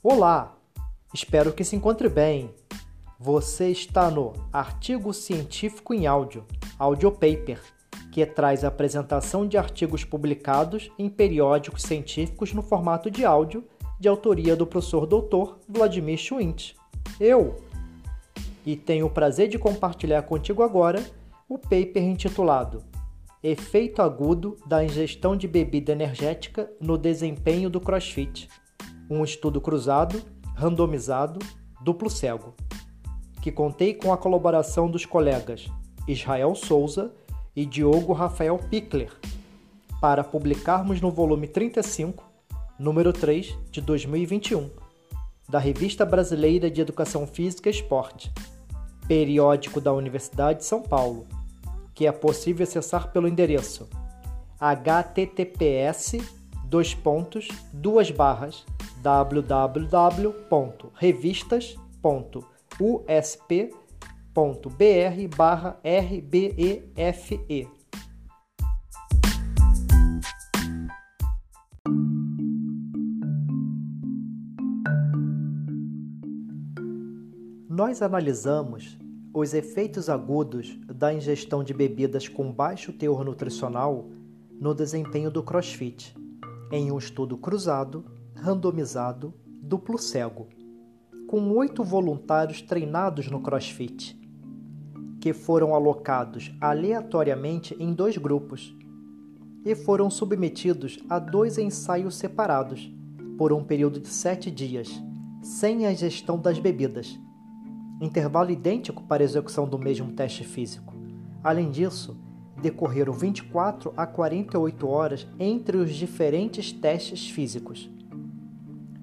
Olá, espero que se encontre bem. Você está no Artigo Científico em Áudio, Audio Paper, que traz a apresentação de artigos publicados em periódicos científicos no formato de áudio, de autoria do professor doutor Vladimir Schwint. Eu! E tenho o prazer de compartilhar contigo agora o paper intitulado Efeito agudo da ingestão de bebida energética no desempenho do CrossFit um estudo cruzado, randomizado, duplo cego, que contei com a colaboração dos colegas Israel Souza e Diogo Rafael Pickler, para publicarmos no volume 35, número 3 de 2021, da Revista Brasileira de Educação Física e Esporte, periódico da Universidade de São Paulo, que é possível acessar pelo endereço https dois pontos, duas barras, www.revistas.usp.br barra RBEFE. Nós analisamos os efeitos agudos da ingestão de bebidas com baixo teor nutricional no desempenho do CrossFit, em um estudo cruzado randomizado, duplo cego, com oito voluntários treinados no CrossFit, que foram alocados aleatoriamente em dois grupos e foram submetidos a dois ensaios separados por um período de sete dias, sem a gestão das bebidas, intervalo idêntico para a execução do mesmo teste físico. Além disso, decorreram 24 a 48 horas entre os diferentes testes físicos.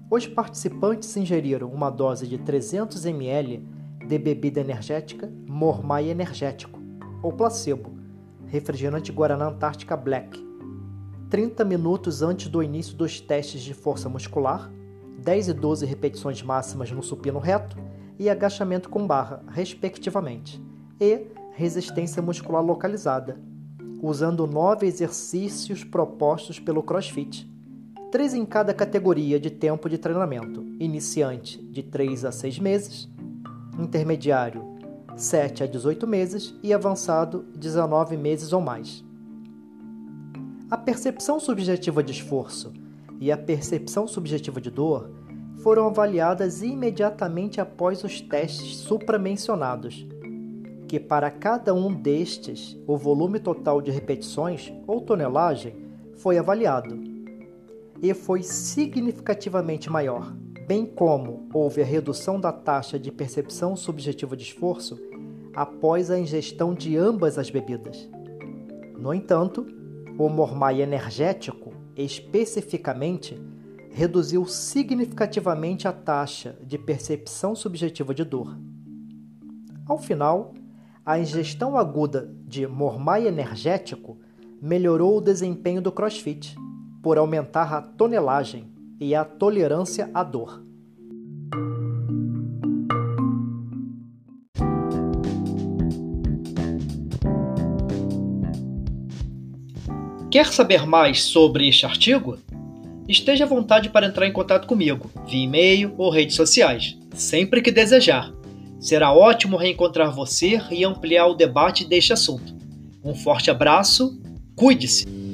Os participantes ingeriram uma dose de 300 ml de bebida energética Mormai Energético, ou placebo, refrigerante Guaraná Antártica Black, 30 minutos antes do início dos testes de força muscular, 10 e 12 repetições máximas no supino reto e agachamento com barra, respectivamente, e resistência muscular localizada, usando nove exercícios propostos pelo CrossFit três em cada categoria de tempo de treinamento: iniciante de 3 a 6 meses, intermediário 7 a 18 meses. E avançado 19 meses ou mais. A percepção subjetiva de esforço e a percepção subjetiva de dor foram avaliadas imediatamente após os testes supramencionados, que para cada um destes o volume total de repetições ou tonelagem foi avaliado e foi significativamente maior, bem como houve a redução da taxa de percepção subjetiva de esforço após a ingestão de ambas as bebidas. No entanto, o mormai energético, especificamente, reduziu significativamente a taxa de percepção subjetiva de dor. Ao final, a ingestão aguda de mormai energético melhorou o desempenho do CrossFit por aumentar a tonelagem e a tolerância à dor. Quer saber mais sobre este artigo? Esteja à vontade para entrar em contato comigo, via e-mail ou redes sociais, sempre que desejar. Será ótimo reencontrar você e ampliar o debate deste assunto. Um forte abraço, cuide-se!